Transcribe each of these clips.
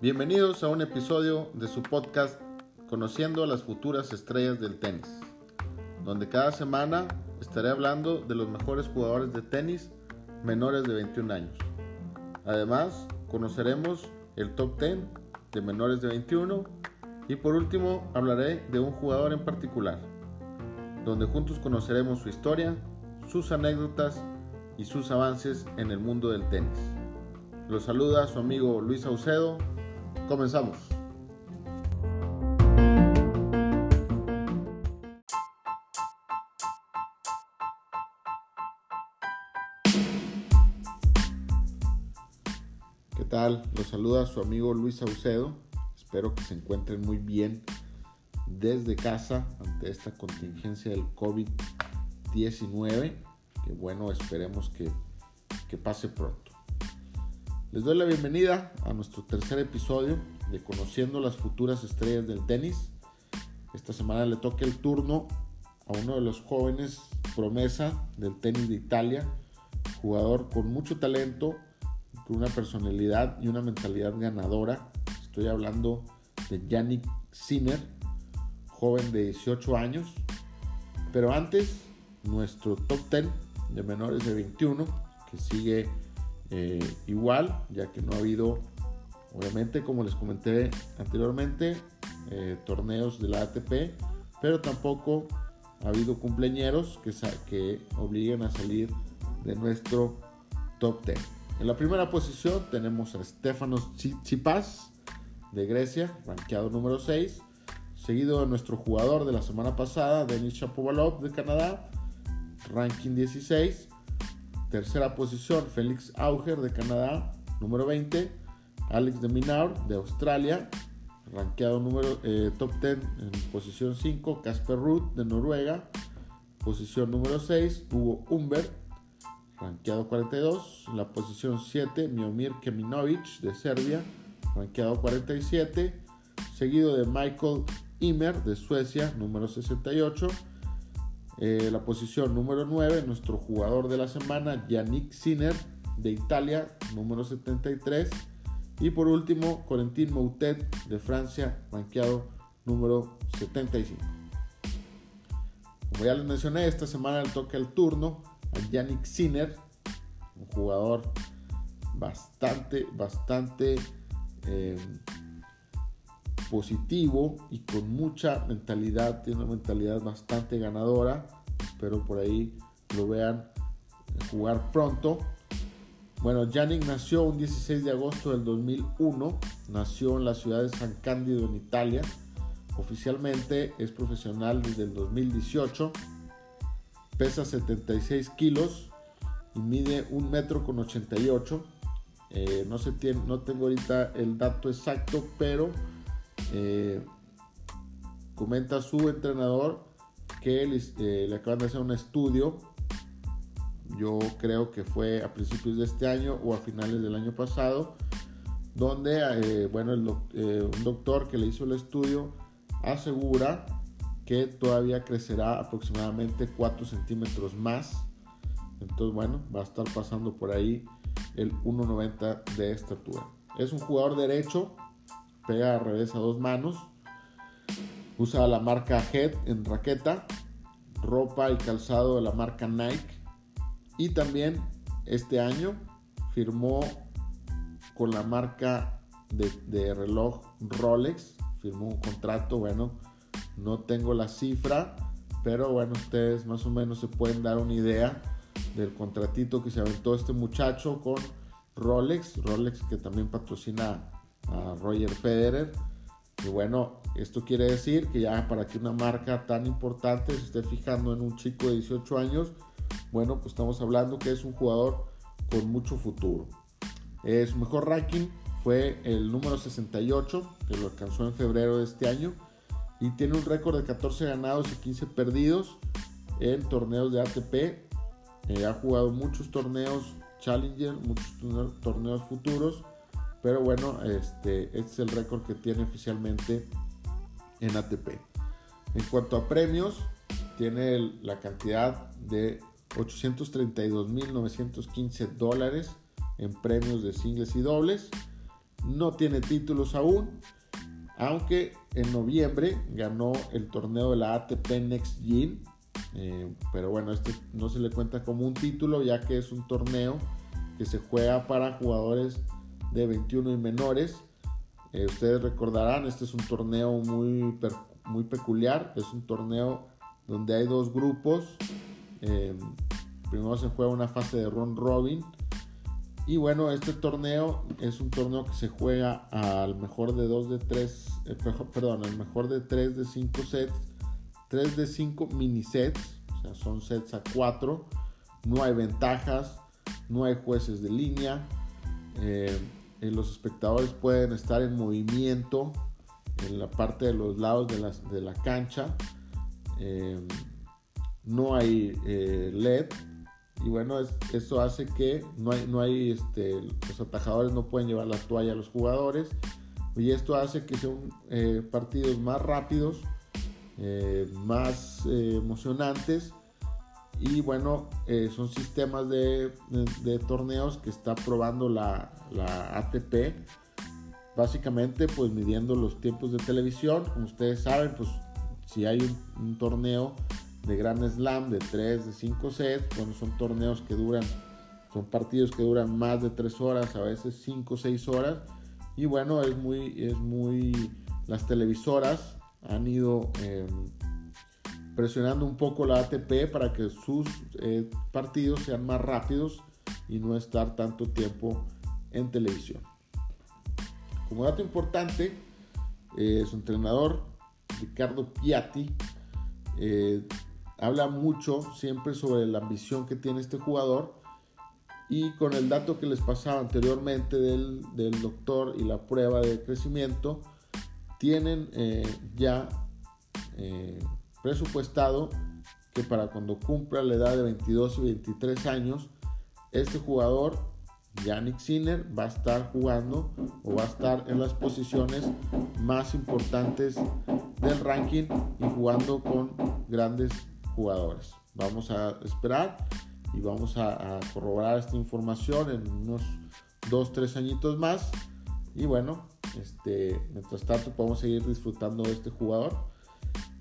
Bienvenidos a un episodio de su podcast Conociendo a las futuras estrellas del tenis, donde cada semana estaré hablando de los mejores jugadores de tenis menores de 21 años. Además, conoceremos el top 10 de menores de 21 y por último hablaré de un jugador en particular, donde juntos conoceremos su historia, sus anécdotas y sus avances en el mundo del tenis. Los saluda su amigo Luis Saucedo Comenzamos. ¿Qué tal? Los saluda su amigo Luis Saucedo. Espero que se encuentren muy bien desde casa ante esta contingencia del COVID-19. Que bueno, esperemos que, que pase pronto. Les doy la bienvenida a nuestro tercer episodio de Conociendo las futuras estrellas del tenis. Esta semana le toca el turno a uno de los jóvenes promesa del tenis de Italia, jugador con mucho talento, con una personalidad y una mentalidad ganadora. Estoy hablando de Yannick Sinner, joven de 18 años. Pero antes, nuestro top 10 de menores de 21, que sigue eh, igual, ya que no ha habido, obviamente, como les comenté anteriormente, eh, torneos de la ATP, pero tampoco ha habido cumpleañeros que, obliguen a salir de nuestro top 10. En la primera posición tenemos a Stefanos Tsipas de Grecia, rankeado número 6, seguido de nuestro jugador de la semana pasada, Denis Shapovalov de Canadá, ranking 16, Tercera posición, Félix Auger de Canadá. Número 20, Alex de Minaur de Australia. Rankeado número eh, top 10 en posición 5, Casper Ruth de Noruega. Posición número 6, Hugo Humbert. Rankeado 42. En la posición 7, Miomir Keminovic de Serbia. Rankeado 47. Seguido de Michael Imer de Suecia, número 68 eh, la posición número 9, nuestro jugador de la semana, Yannick Sinner de Italia, número 73. Y por último, Corentin Moutet de Francia, rankeado número 75. Como ya les mencioné, esta semana le toca el turno a Yannick Sinner, un jugador bastante, bastante eh, positivo y con mucha mentalidad, tiene una mentalidad bastante ganadora. Espero por ahí lo vean jugar pronto. Bueno, Yannick nació un 16 de agosto del 2001, nació en la ciudad de San Cándido en Italia. Oficialmente es profesional desde el 2018, pesa 76 kilos y mide 1 metro con 88. Eh, no, se tiene, no tengo ahorita el dato exacto, pero eh, comenta su entrenador que eh, le acaban de hacer un estudio. Yo creo que fue a principios de este año o a finales del año pasado, donde, eh, bueno, un doctor que le hizo el estudio asegura que todavía crecerá aproximadamente 4 centímetros más. Entonces, bueno, va a estar pasando por ahí el 1,90 de estatura. Es un jugador derecho, pega al revés a dos manos. Usa la marca Head en raqueta, ropa y calzado de la marca Nike. Y también este año firmó con la marca de, reloj Rolex. Firmó un contrato, bueno, no tengo la cifra, pero bueno, ustedes más o menos se pueden dar una idea del contratito que se aventó este muchacho con Rolex. Rolex que también patrocina a Roger Federer. Y bueno, esto quiere decir que ya para que una marca tan importante se esté fijando en un chico de 18 años, bueno, pues estamos hablando que es un jugador con mucho futuro. Eh, su mejor ranking fue el número 68, que lo alcanzó en febrero de este año, y tiene un récord de 14 ganados y 15 perdidos en torneos de ATP. Eh, ha jugado muchos torneos Challenger, muchos torneos futuros pero bueno, este, este, es el récord que tiene oficialmente en ATP. En cuanto a premios, tiene la cantidad de 832.915 dólares en premios de singles y dobles. No tiene títulos aún, aunque en noviembre ganó el torneo de la ATP Next Gen. Eh, pero bueno, este no se le cuenta como un título ya que es un torneo que se juega para jugadores de 21 y menores. Eh, ustedes recordarán, este es un torneo muy, muy peculiar. Es un torneo donde hay dos grupos. Eh, primero se juega una fase de round robin. Y bueno, este torneo es un torneo que se juega al mejor de 2 de 3, eh, perdón, al mejor de 3 de 5 sets, 3 de 5 mini sets, o sea, son sets a 4. No hay ventajas, no hay jueces de línea. Los espectadores pueden estar en movimiento en la parte de los lados de, la cancha. Eh, no hay eh, LED. Y bueno, eso hace que no hay, no hay este, los atajadores no pueden llevar la toalla a los jugadores. Y esto hace que sean eh, partidos más rápidos, más emocionantes. Y bueno, son sistemas de, torneos que está probando la, la ATP básicamente pues midiendo los tiempos de televisión. Como ustedes saben, pues si hay un, torneo de Grand Slam de 3, de 5 sets, bueno, son torneos que duran, son partidos que duran más de 3 horas, a veces 5 6 horas. Y bueno, es muy, es muy, las televisoras han ido em, presionando un poco la ATP para que sus eh, partidos sean más rápidos y no estar tanto tiempo en televisión. Como dato importante, eh, su entrenador, Ricardo Piatti, eh, habla mucho siempre sobre la ambición que tiene este jugador y con el dato que les pasaba anteriormente del, doctor y la prueba de crecimiento, tienen ya presupuestado que para cuando cumpla la edad de 22 y 23 años, este jugador Yannick Sinner va a estar jugando o va a estar en las posiciones más importantes del ranking y jugando con grandes jugadores. Vamos a esperar y vamos a, corroborar esta información en unos 2-3 añitos más. Y bueno, este, mientras tanto podemos seguir disfrutando de este jugador.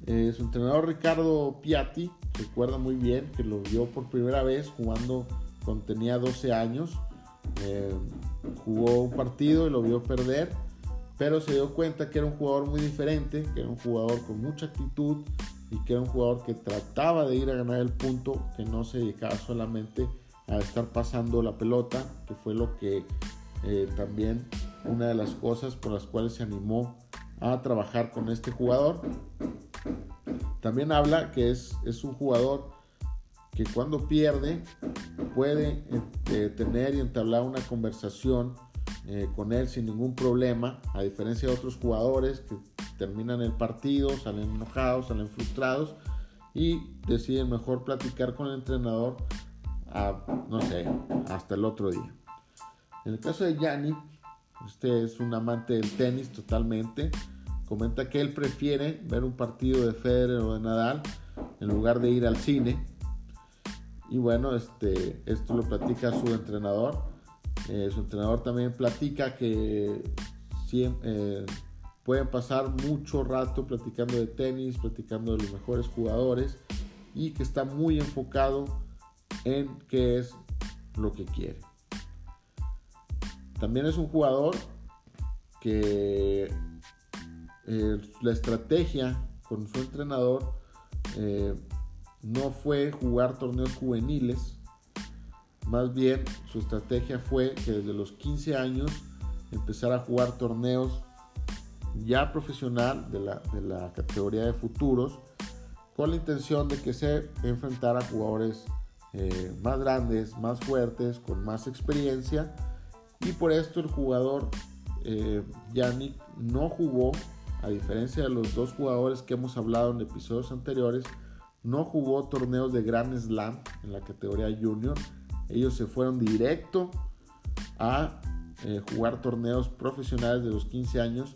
Eh, su entrenador Ricardo Piatti recuerda muy bien que lo vio por primera vez jugando cuando tenía 12 años. Eh, jugó un partido y lo vio perder, pero se dio cuenta que era un jugador muy diferente, que era un jugador con mucha actitud y que era un jugador que trataba de ir a ganar el punto, que no se dedicaba solamente a estar pasando la pelota, que fue lo que eh, también una de las cosas por las cuales se animó a trabajar con este jugador. También habla que es, es un jugador que cuando pierde puede eh, tener y entablar una conversación eh, con él sin ningún problema, a diferencia de otros jugadores que terminan el partido, salen enojados, salen frustrados y deciden mejor platicar con el entrenador, hasta el otro día. En el caso de Yanni, usted es un amante del tenis totalmente, comenta que él prefiere ver un partido de Federer o de Nadal en lugar de ir al cine y bueno, este, esto lo platica su entrenador. Eh, su entrenador también platica que eh, pueden pasar mucho rato platicando de tenis, platicando de los mejores jugadores y que está muy enfocado en qué es lo que quiere. También es un jugador que eh, la estrategia con su entrenador no fue jugar torneos juveniles, más bien su estrategia fue que desde los 15 años empezara a jugar torneos ya profesional de la, categoría de futuros con la intención de que se enfrentara a jugadores eh, más grandes, más fuertes, con más experiencia y por esto el jugador eh, Yannick no jugó, a diferencia de los dos jugadores que hemos hablado en episodios anteriores, no jugó torneos de Grand Slam en la categoría junior. Ellos se fueron directo a eh, jugar torneos profesionales de los 15 años.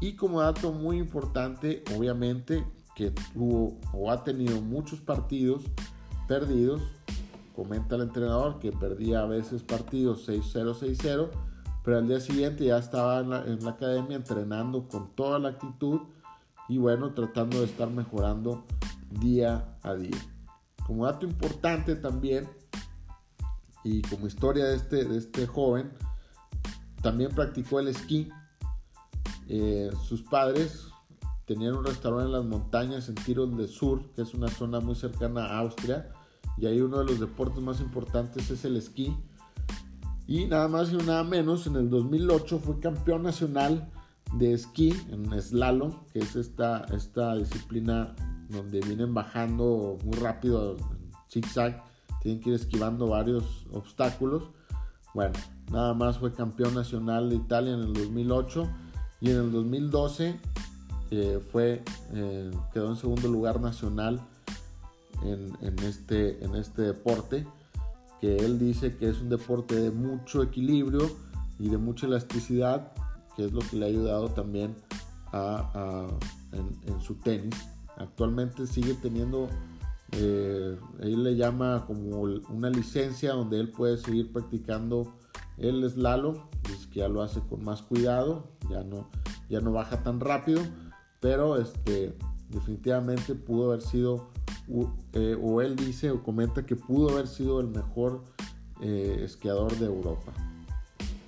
Y como dato muy importante, obviamente, que tuvo o ha tenido muchos partidos perdidos comenta el entrenador que perdía a veces partidos 6-0, 6-0, pero al día siguiente ya estaba en la, academia entrenando con toda la actitud y bueno, tratando de estar mejorando día a día. Como dato importante también, y como historia de este, de este joven, también practicó el esquí. Eh, sus padres tenían un restaurante en las montañas en Tirol del Sur, que es una zona muy cercana a Austria, y ahí uno de los deportes más importantes es el esquí. Y nada más y nada menos, en el 2008 fue campeón nacional de esquí en slalom, que es esta, esta disciplina donde vienen bajando muy rápido zigzag, tienen que ir esquivando varios obstáculos. Bueno, nada más fue campeón nacional de Italia en el 2008 y en el 2012 eh, fue, eh, quedó en segundo lugar nacional en, en, este, en este deporte, que él dice que es un deporte de mucho equilibrio y de mucha elasticidad, que es lo que le ha ayudado también a, a, en, en, su tenis. Actualmente sigue teniendo, eh, él le llama como una licencia donde él puede seguir practicando el slalom, es que ya lo hace con más cuidado, ya no, ya no baja tan rápido, pero este, definitivamente pudo haber sido, eh, o él dice o comenta que pudo haber sido el mejor eh, esquiador de Europa.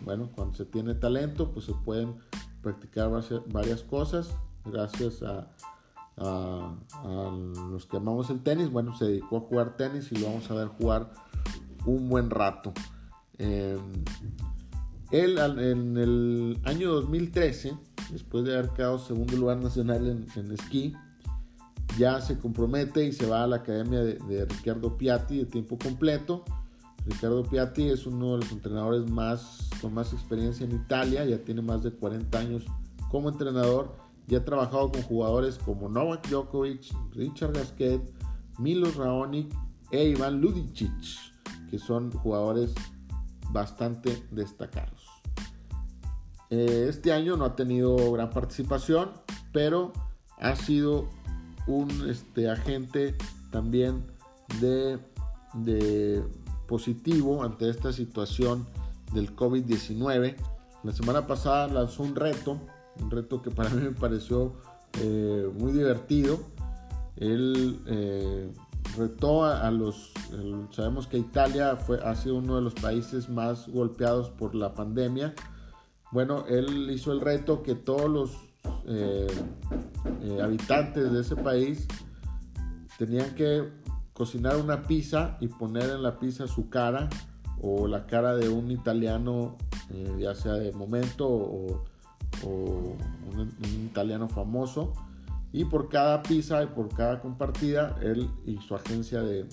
Bueno, cuando se tiene talento, pues se pueden practicar varias cosas gracias a, los que amamos el tenis. Bueno, se dedicó a jugar tenis y lo vamos a ver jugar un buen rato. Eh, él en el año 2013, después de haber quedado segundo lugar nacional en, esquí, ya se compromete y se va a la academia de, de, Ricardo Piatti de tiempo completo. Ricardo Piatti es uno de los entrenadores más, con más experiencia en Italia, ya tiene más de 40 años como entrenador, ya ha trabajado con jugadores como Novak Djokovic, Richard Gasquet, Milos Raonic e Iván Ludicic, que son jugadores bastante destacados. Eh, este año no ha tenido gran participación, pero ha sido un este, agente también de, de positivo ante esta situación del COVID-19. La semana pasada lanzó un reto, un reto que para mí me pareció eh, muy divertido. Él eh, retó a, los, sabemos que Italia fue, ha sido uno de los países más golpeados por la pandemia. Bueno, él hizo el reto que todos los eh, eh, habitantes de ese país tenían que cocinar una pizza y poner en la pizza su cara o la cara de un italiano, eh, ya sea de momento o, un, italiano famoso y por cada pizza y por cada compartida, él y su agencia de,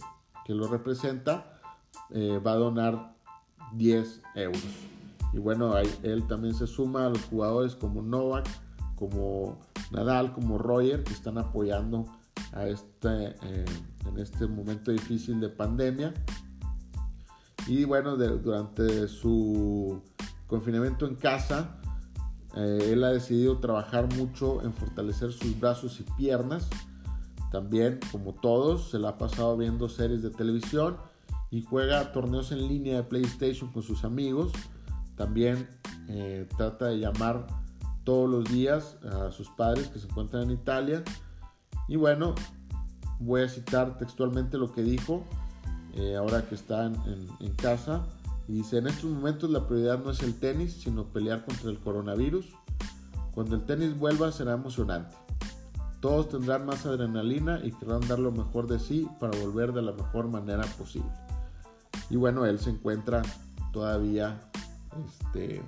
que lo representa va a donar 10 euros. Y bueno, él también se suma a los jugadores como Novak, como Nadal, como Roger, que están apoyando a este, eh, en este momento difícil de pandemia. Y bueno, durante su confinamiento en casa, eh, él ha decidido trabajar mucho en fortalecer sus brazos y piernas. También, como todos, se la ha pasado viendo series de televisión y juega torneos en línea de PlayStation con sus amigos. También eh, trata de llamar todos los días a sus padres que se encuentran en Italia. Y bueno, voy a citar textualmente lo que dijo eh, ahora que está en casa. Y dice, en estos momentos la prioridad no es el tenis, sino pelear contra el coronavirus. Cuando el tenis vuelva será emocionante. Todos tendrán más adrenalina y querrán dar lo mejor de sí para volver de la mejor manera posible. Y bueno, él se encuentra todavía este,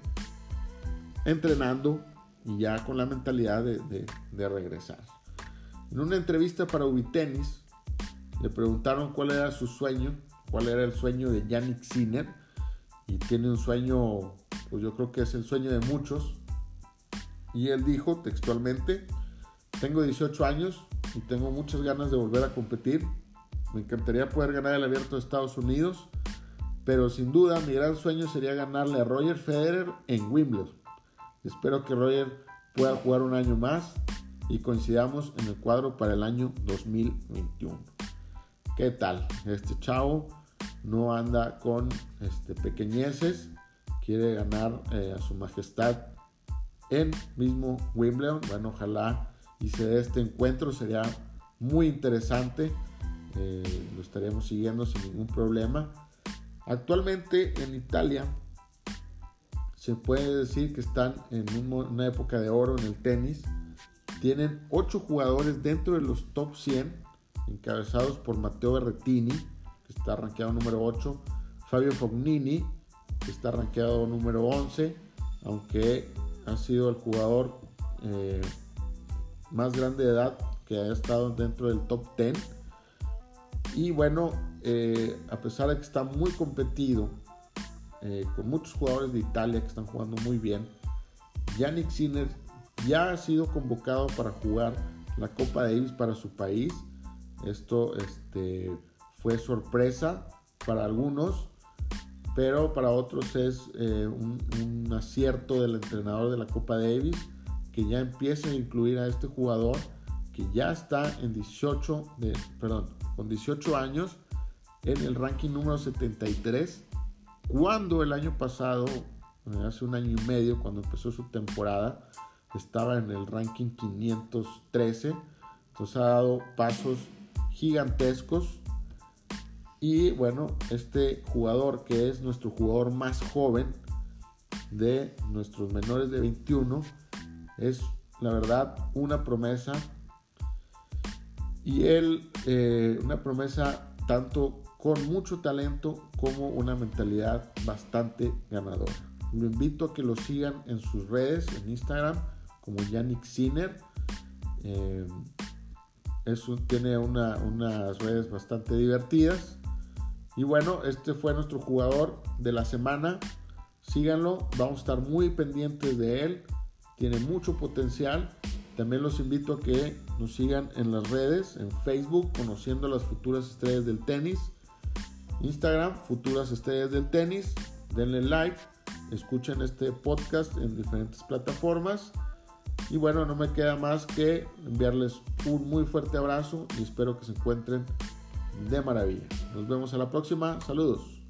entrenando y ya con la mentalidad de, regresar. En una entrevista para Ubitenis, le preguntaron cuál era su sueño, cuál era el sueño de Yannick Sinner y tiene un sueño, pues yo creo que es el sueño de muchos. Y él dijo textualmente, tengo 18 años y tengo muchas ganas de volver a competir. Me encantaría poder ganar el abierto de Estados Unidos, pero sin duda mi gran sueño sería ganarle a Roger Federer en Wimbledon. Espero que Roger pueda jugar un año más y coincidamos en el cuadro para el año 2021. ¿Qué tal? Este chavo no anda con este, pequeñeces, quiere ganar eh, a su majestad en mismo Wimbledon. Bueno, ojalá y se dé este encuentro, sería muy interesante, eh, lo estaríamos siguiendo sin ningún problema. Actualmente en Italia se puede decir que están en una época de oro en el tenis. Tienen 8 jugadores dentro de los top 100, encabezados por Matteo Berrettini, que está rankeado número 8, Fabio Fognini, que está rankeado número 11, aunque ha sido el jugador eh, más grande de edad que haya estado dentro del top 10. Y bueno, eh, a pesar de que está muy competido, eh, con muchos jugadores de Italia que están jugando muy bien, Yannick Sinner ya ha sido convocado para jugar la Copa Davis para su país. Esto este, fue sorpresa para algunos, pero para otros es eh, un, un, acierto del entrenador de la Copa Davis que ya empiece a incluir a este jugador que ya está en 18 de, perdón, con 18 años en el ranking número 73 cuando el año pasado eh, hace un año y medio cuando empezó su temporada estaba en el ranking 513 entonces ha dado pasos gigantescos. Y bueno, este jugador que es nuestro jugador más joven de nuestros menores de 21 es la verdad una promesa. Y él eh, una promesa tanto con mucho talento como una mentalidad bastante ganadora. Lo invito a que lo sigan en sus redes, en Instagram, como Yannick Sinner. Eh, tiene unas redes bastante divertidas. Y bueno, este fue nuestro jugador de la semana. Síganlo, vamos a estar muy pendientes de él. Tiene mucho potencial. También los invito a que nos sigan en las redes, en Facebook, conociendo las futuras estrellas del tenis. Instagram, futuras estrellas del tenis. Denle like, escuchen este podcast en diferentes plataformas. Y bueno, no me queda más que enviarles un muy fuerte abrazo y espero que se encuentren de maravilla. Nos vemos a la próxima. Saludos.